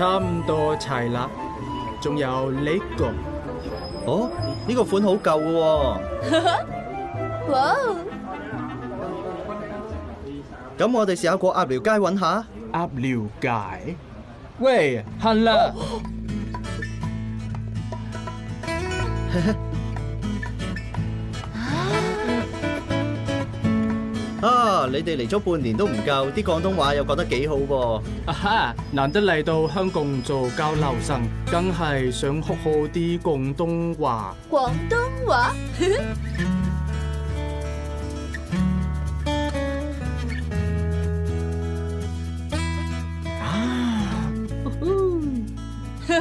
差唔多齐啦，仲有呢个。哦，呢个款好旧嘅喎。哇，咁我哋试下过鸭寮街揾下。鸭寮街，喂，行啦。你哋嚟咗半年都唔夠，啲廣東話又覺得幾好喎。哈哈，難得嚟到香港做交流生，更係想學好啲廣東話。廣東話？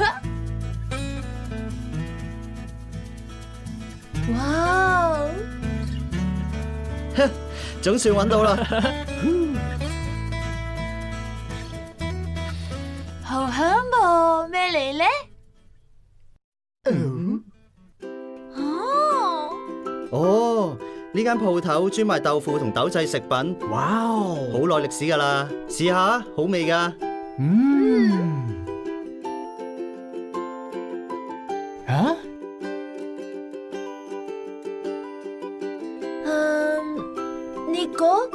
哇！总算揾到啦！好香噃，咩嚟咧？哦哦，呢间铺头专卖豆腐同豆制食品，哇哦，好耐历史噶啦，试下，好味噶。嗯。啊？结果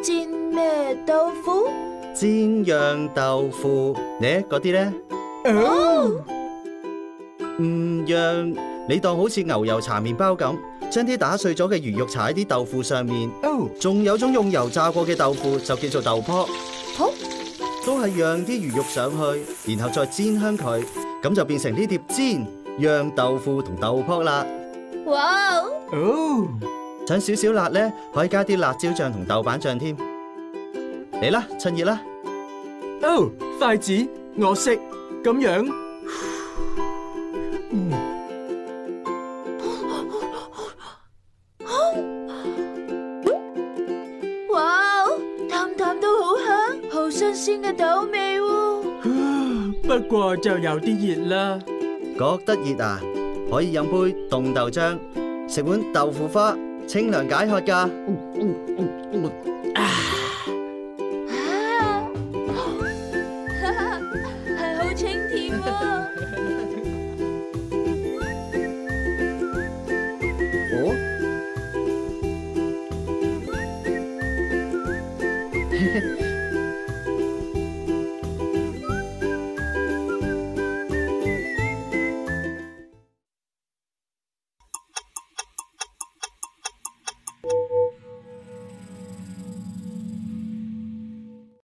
煎咩豆腐？煎酿豆腐，呢嗰啲咧？哦，唔羊，你当好似牛油搽面包咁，将啲打碎咗嘅鱼肉搽喺啲豆腐上面。哦，仲有种用油炸过嘅豆腐，就叫做豆扑。好，都系让啲鱼肉上去，然后再煎香佢，咁就变成呢碟煎酿豆腐同豆扑啦。哇哦！哦。想少少辣咧，可以加啲辣椒酱同豆瓣酱添。嚟啦，趁热啦。哦，筷子我食咁样。哇哦，淡都好香，好新鲜嘅豆味喎。不过就有啲热啦，觉得热啊，可以饮杯冻豆浆，食碗豆腐花。清涼解渴㗎。係好清甜啊！哦。